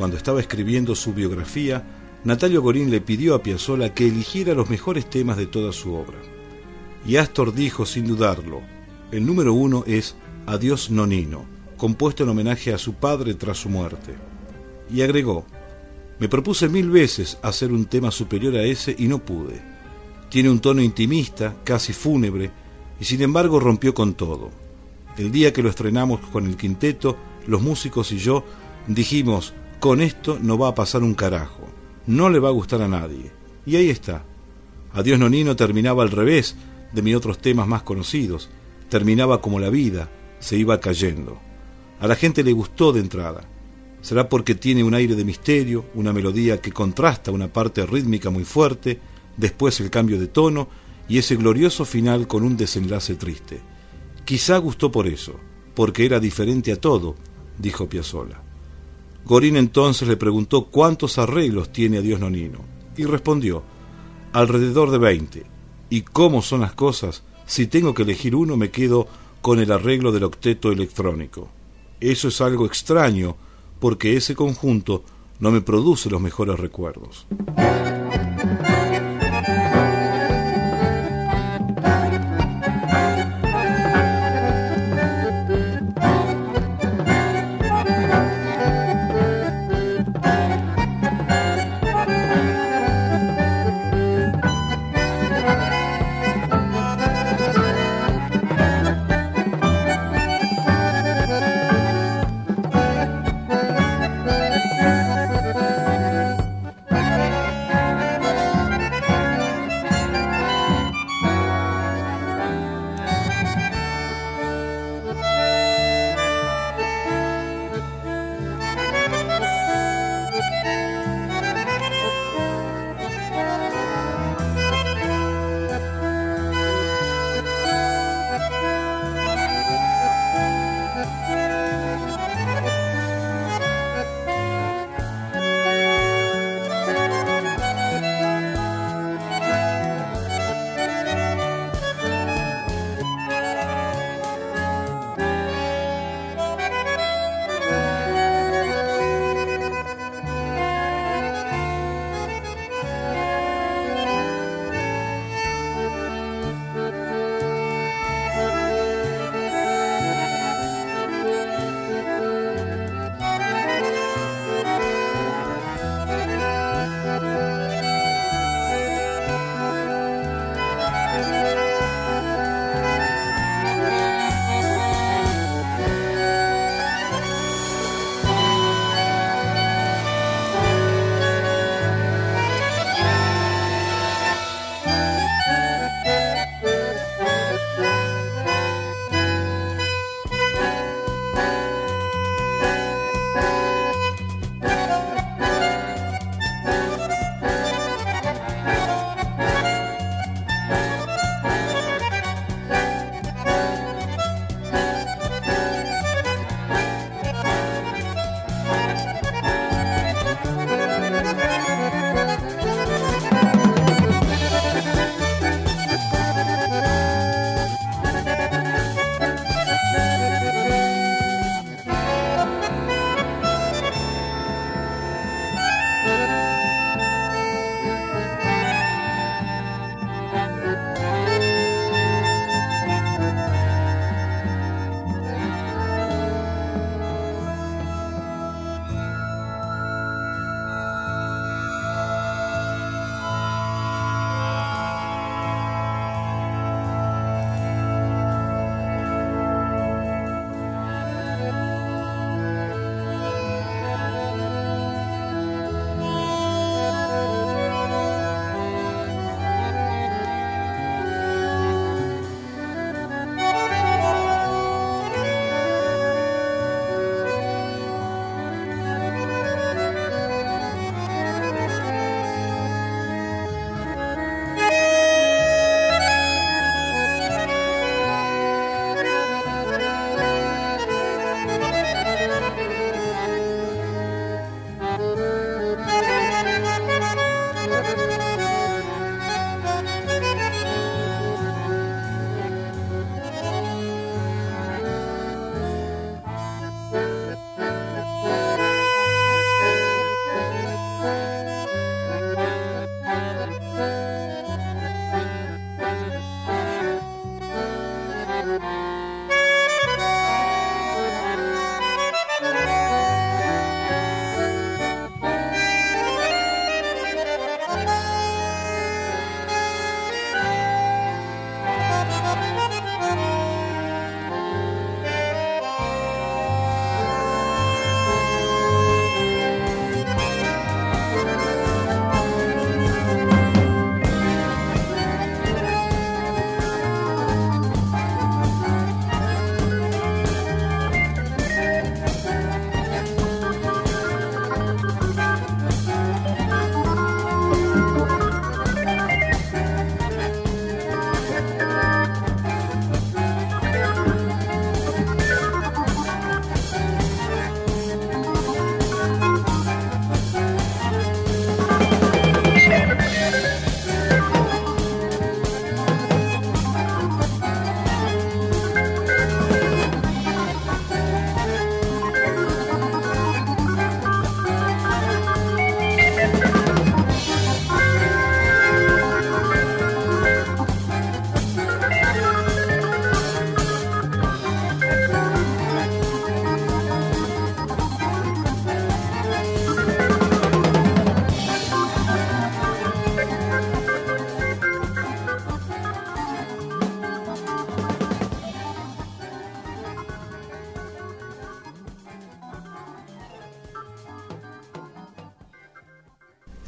Cuando estaba escribiendo su biografía, Natalio Gorín le pidió a Piazzolla que eligiera los mejores temas de toda su obra. Y Astor dijo sin dudarlo, el número uno es Adiós Nonino, compuesto en homenaje a su padre tras su muerte. Y agregó, me propuse mil veces hacer un tema superior a ese y no pude. Tiene un tono intimista, casi fúnebre, y sin embargo rompió con todo. El día que lo estrenamos con el quinteto, los músicos y yo dijimos, con esto no va a pasar un carajo, no le va a gustar a nadie. Y ahí está. Adiós Nonino terminaba al revés de mis otros temas más conocidos, terminaba como la vida, se iba cayendo. A la gente le gustó de entrada. Será porque tiene un aire de misterio, una melodía que contrasta una parte rítmica muy fuerte, después el cambio de tono y ese glorioso final con un desenlace triste. Quizá gustó por eso, porque era diferente a todo, dijo Piazzolla. Gorín entonces le preguntó cuántos arreglos tiene a Dios Nonino, y respondió, alrededor de veinte. ¿Y cómo son las cosas? Si tengo que elegir uno, me quedo con el arreglo del octeto electrónico. Eso es algo extraño, porque ese conjunto no me produce los mejores recuerdos.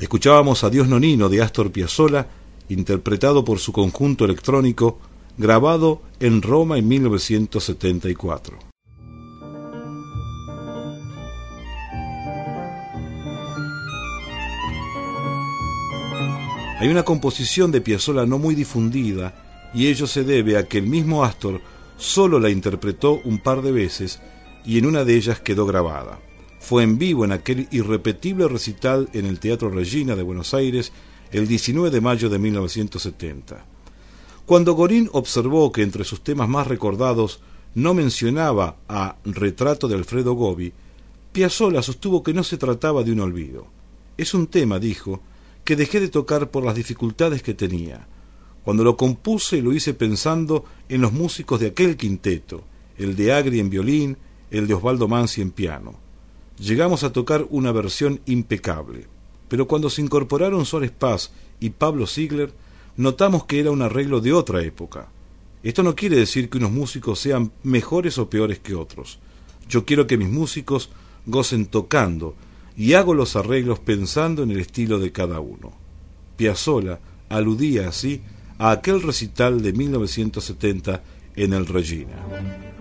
Escuchábamos a Dios Nonino de Astor Piazzolla, interpretado por su conjunto electrónico, grabado en Roma en 1974. Hay una composición de Piazzolla no muy difundida y ello se debe a que el mismo Astor solo la interpretó un par de veces y en una de ellas quedó grabada. Fue en vivo en aquel irrepetible recital en el Teatro Regina de Buenos Aires el 19 de mayo de 1970. Cuando Gorín observó que entre sus temas más recordados no mencionaba a Retrato de Alfredo Gobi, Piazzolla sostuvo que no se trataba de un olvido. Es un tema, dijo, que dejé de tocar por las dificultades que tenía. Cuando lo compuse lo hice pensando en los músicos de aquel quinteto, el de Agri en violín, el de Osvaldo Mansi en piano llegamos a tocar una versión impecable. Pero cuando se incorporaron Suárez Paz y Pablo Ziegler, notamos que era un arreglo de otra época. Esto no quiere decir que unos músicos sean mejores o peores que otros. Yo quiero que mis músicos gocen tocando y hago los arreglos pensando en el estilo de cada uno. Piazzolla aludía así a aquel recital de 1970 en el Regina.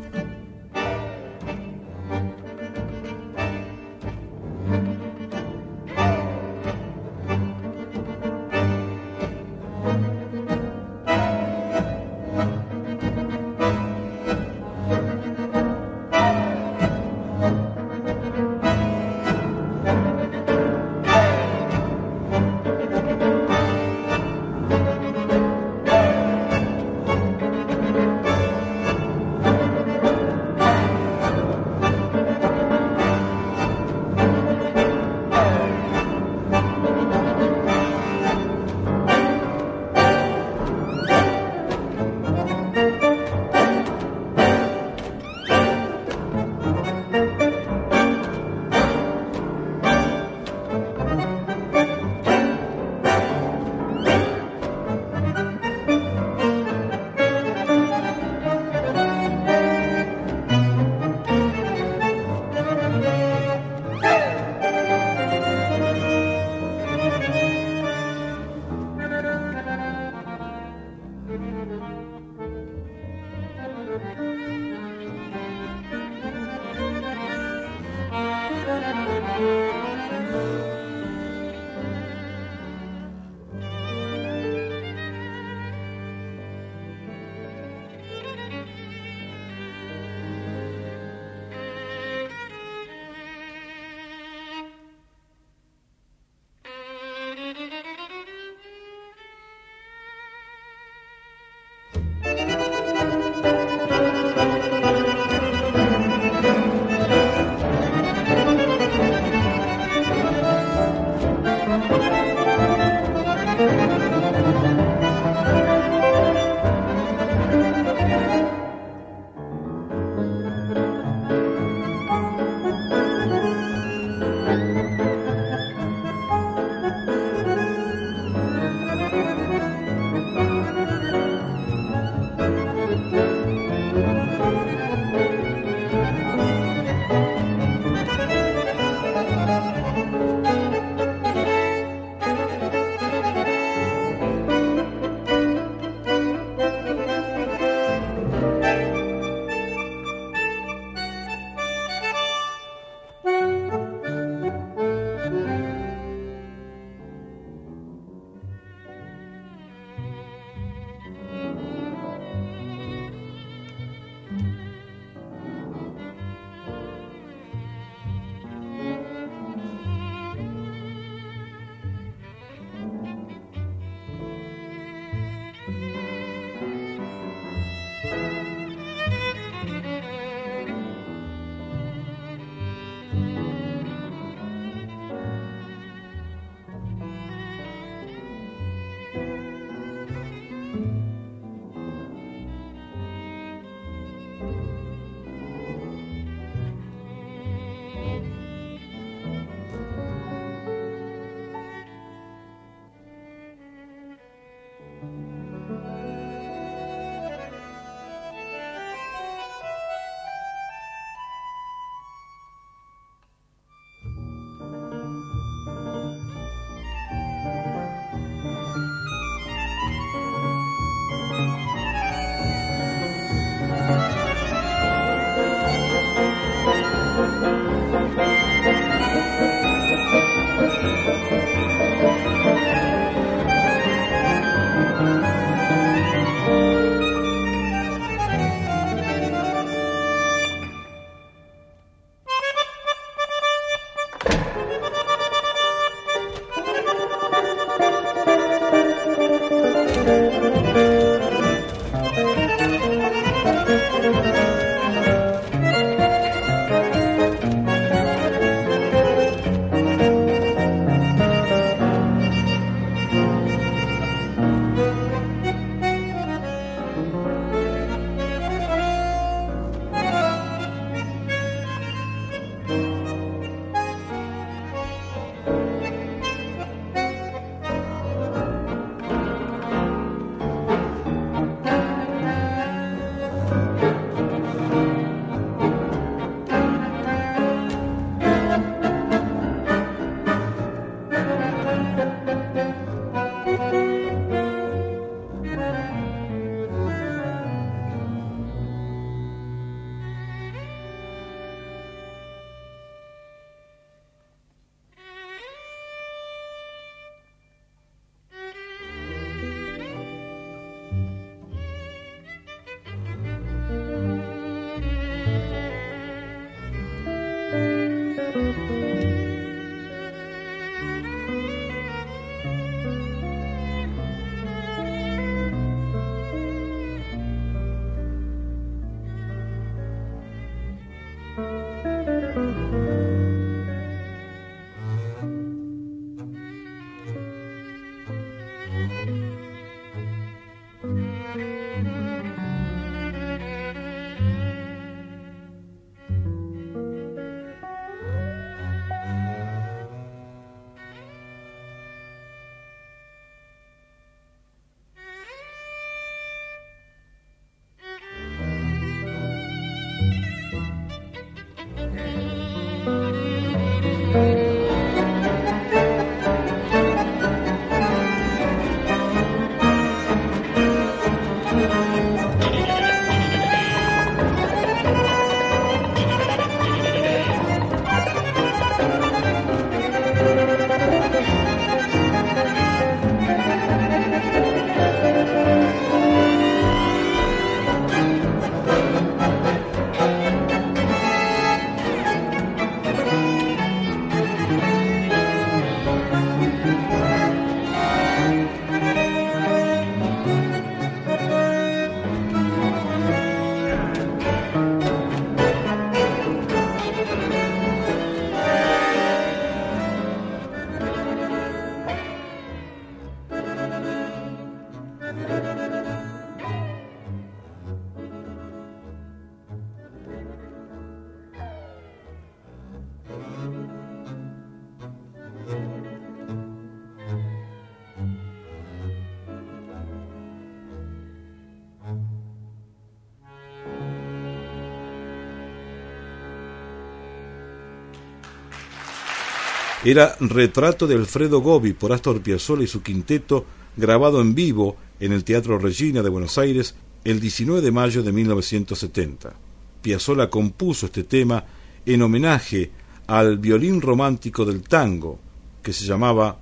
Era Retrato de Alfredo Gobi por Astor Piazzolla y su quinteto, grabado en vivo en el Teatro Regina de Buenos Aires el 19 de mayo de 1970. Piazzolla compuso este tema en homenaje al violín romántico del tango, que se llamaba,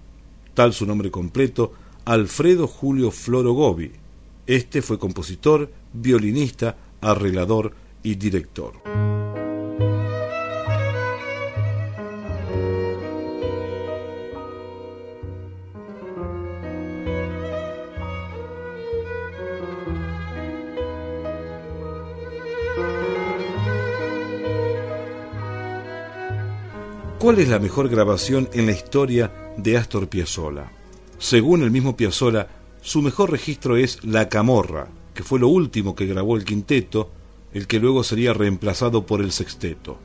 tal su nombre completo, Alfredo Julio Floro Gobi. Este fue compositor, violinista, arreglador y director. ¿Cuál es la mejor grabación en la historia de Astor Piazzolla? Según el mismo Piazzolla, su mejor registro es La Camorra, que fue lo último que grabó el quinteto, el que luego sería reemplazado por el sexteto.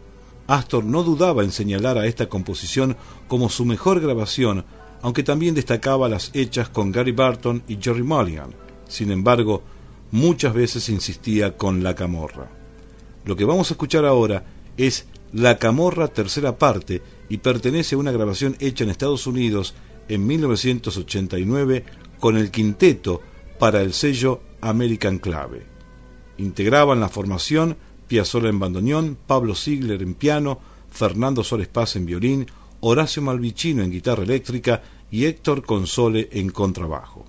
Astor no dudaba en señalar a esta composición como su mejor grabación, aunque también destacaba las hechas con Gary Barton y Jerry Mulligan. Sin embargo, muchas veces insistía con La Camorra. Lo que vamos a escuchar ahora es la Camorra tercera parte y pertenece a una grabación hecha en Estados Unidos en 1989 con el quinteto para el sello American Clave. Integraban la formación Piazzolla en bandoneón, Pablo Ziegler en piano, Fernando Soles Paz en violín, Horacio Malvicino en guitarra eléctrica y Héctor Console en contrabajo.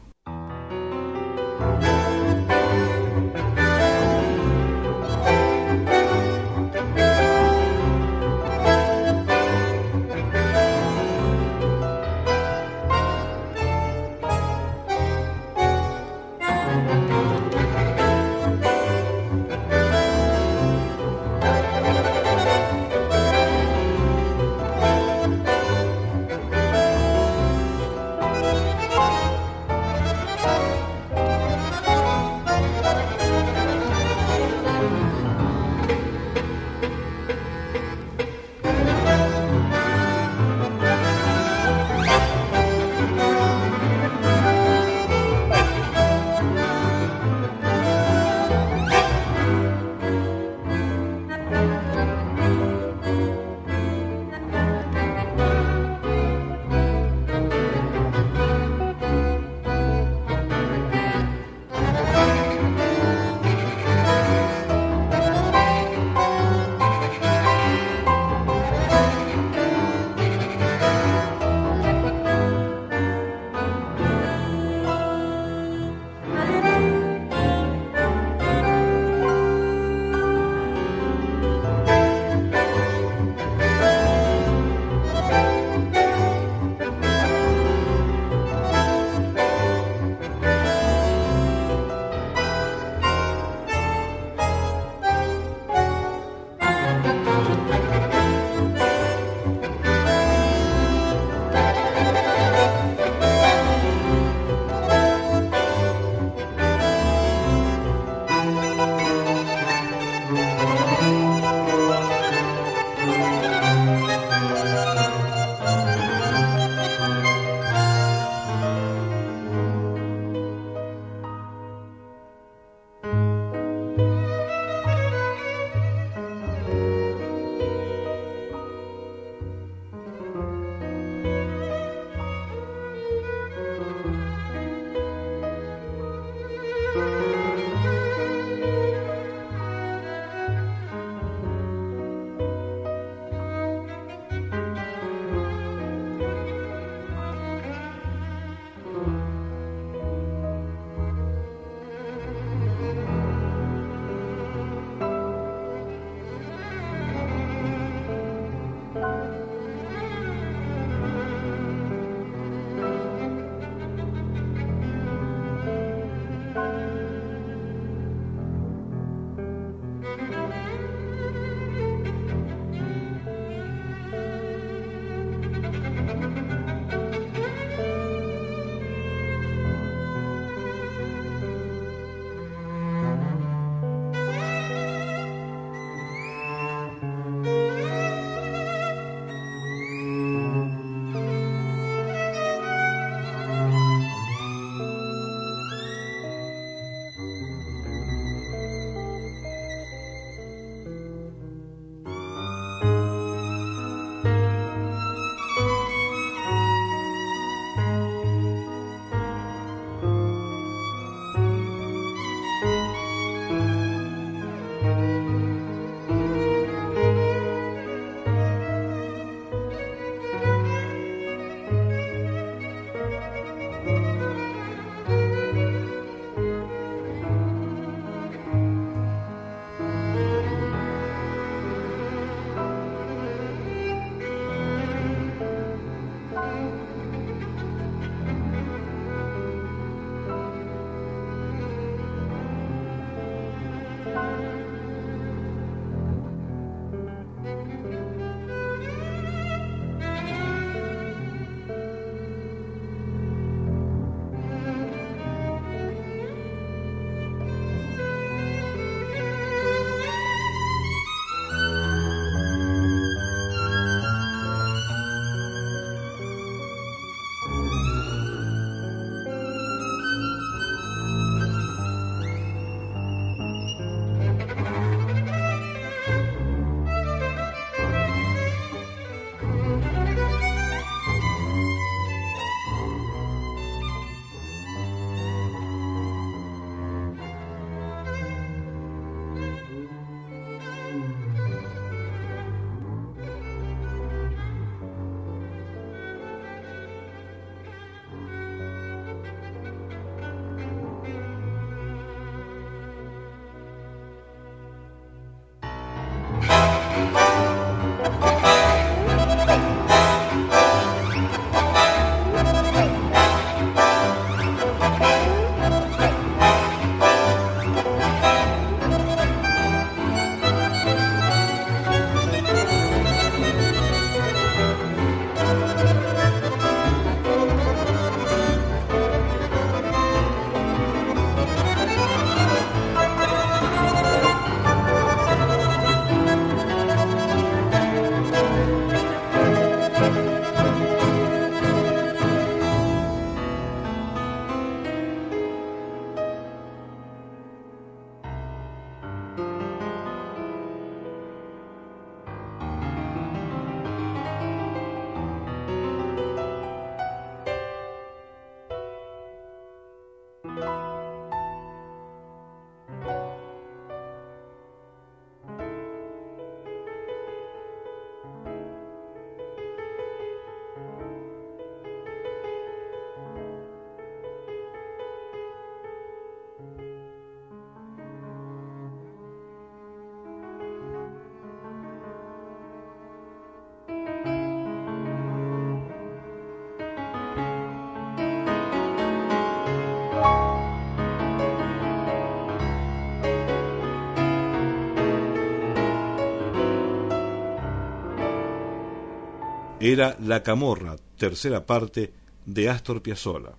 Era La Camorra, tercera parte de Astor Piazzolla.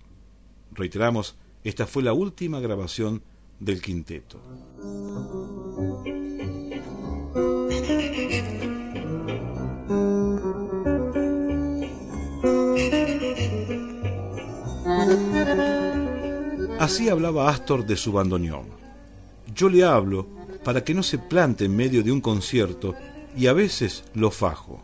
Reiteramos, esta fue la última grabación del quinteto. Así hablaba Astor de su bandoneón. Yo le hablo para que no se plante en medio de un concierto y a veces lo fajo.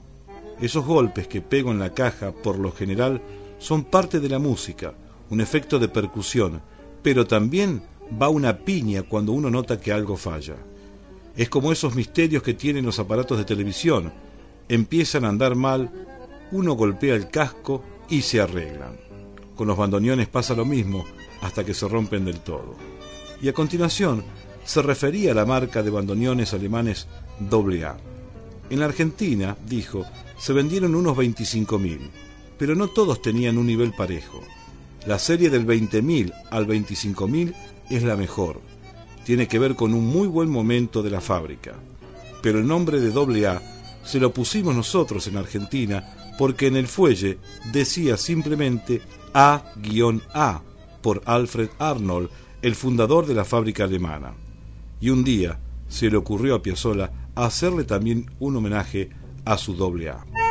Esos golpes que pego en la caja, por lo general, son parte de la música, un efecto de percusión, pero también va una piña cuando uno nota que algo falla. Es como esos misterios que tienen los aparatos de televisión. Empiezan a andar mal, uno golpea el casco y se arreglan. Con los bandoneones pasa lo mismo, hasta que se rompen del todo. Y a continuación se refería a la marca de bandoneones alemanes AA. En la Argentina, dijo, se vendieron unos 25.000, pero no todos tenían un nivel parejo. La serie del 20.000 al 25.000 es la mejor. Tiene que ver con un muy buen momento de la fábrica. Pero el nombre de AA se lo pusimos nosotros en Argentina porque en el fuelle decía simplemente A-A por Alfred Arnold, el fundador de la fábrica alemana. Y un día se le ocurrió a Piazzolla hacerle también un homenaje a su doble A.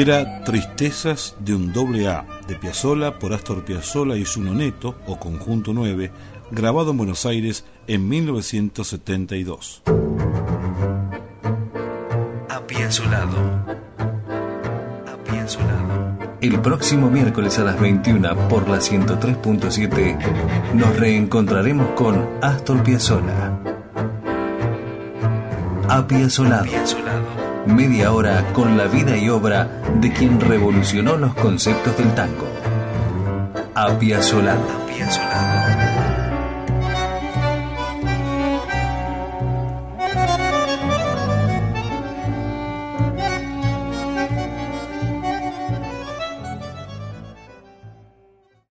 era Tristezas de un doble A de Piazzolla por Astor Piazzolla y su noneto o Conjunto 9, grabado en Buenos Aires en 1972. Apiazolado. Apiazolado. El próximo miércoles a las 21 por la 103.7 nos reencontraremos con Astor Piazzolla. Apiazolado. Apiazolado media hora con la vida y obra de quien revolucionó los conceptos del tango. Apia Solano.